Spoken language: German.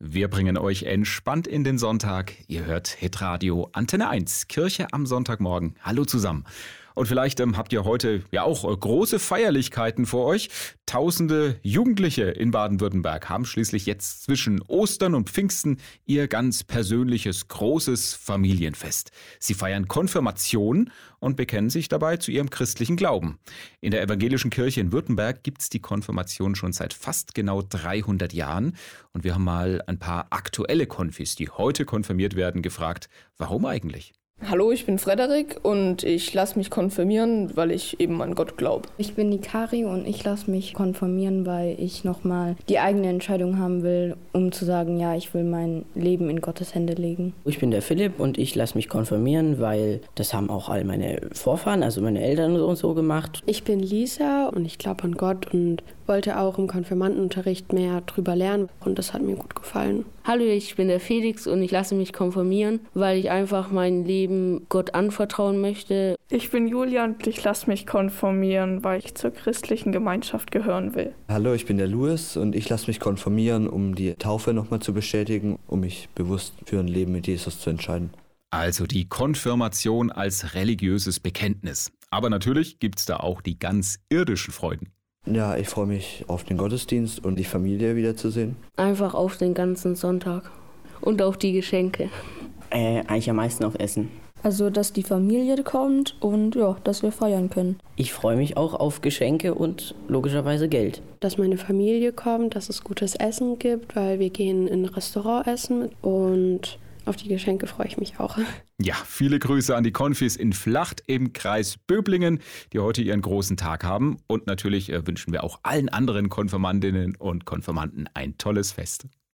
Wir bringen euch entspannt in den Sonntag. Ihr hört Hitradio Antenne 1, Kirche am Sonntagmorgen. Hallo zusammen. Und vielleicht ähm, habt ihr heute ja auch äh, große Feierlichkeiten vor euch. Tausende Jugendliche in Baden-Württemberg haben schließlich jetzt zwischen Ostern und Pfingsten ihr ganz persönliches großes Familienfest. Sie feiern Konfirmation und bekennen sich dabei zu ihrem christlichen Glauben. In der evangelischen Kirche in Württemberg gibt es die Konfirmation schon seit fast genau 300 Jahren. Und wir haben mal ein paar aktuelle Konfis, die heute konfirmiert werden, gefragt, warum eigentlich? Hallo, ich bin Frederik und ich lasse mich konfirmieren, weil ich eben an Gott glaube. Ich bin die Kari und ich lasse mich konfirmieren, weil ich nochmal die eigene Entscheidung haben will, um zu sagen, ja, ich will mein Leben in Gottes Hände legen. Ich bin der Philipp und ich lasse mich konfirmieren, weil das haben auch all meine Vorfahren, also meine Eltern und so gemacht. Ich bin Lisa und ich glaube an Gott und wollte auch im Konfirmandenunterricht mehr drüber lernen und das hat mir gut gefallen. Hallo, ich bin der Felix und ich lasse mich konfirmieren, weil ich einfach mein Leben Gott anvertrauen möchte. Ich bin Julia und ich lasse mich konfirmieren, weil ich zur christlichen Gemeinschaft gehören will. Hallo, ich bin der Louis und ich lasse mich konfirmieren, um die Taufe nochmal zu bestätigen, um mich bewusst für ein Leben mit Jesus zu entscheiden. Also die Konfirmation als religiöses Bekenntnis. Aber natürlich gibt es da auch die ganz irdischen Freuden. Ja, ich freue mich auf den Gottesdienst und die Familie wiederzusehen. Einfach auf den ganzen Sonntag und auf die Geschenke. Äh, eigentlich am meisten auf Essen. Also, dass die Familie kommt und ja, dass wir feiern können. Ich freue mich auch auf Geschenke und logischerweise Geld. Dass meine Familie kommt, dass es gutes Essen gibt, weil wir gehen in ein Restaurant essen und auf die Geschenke freue ich mich auch. Ja, viele Grüße an die Konfis in Flacht im Kreis Böblingen, die heute ihren großen Tag haben. Und natürlich äh, wünschen wir auch allen anderen Konfirmandinnen und Konfirmanden ein tolles Fest.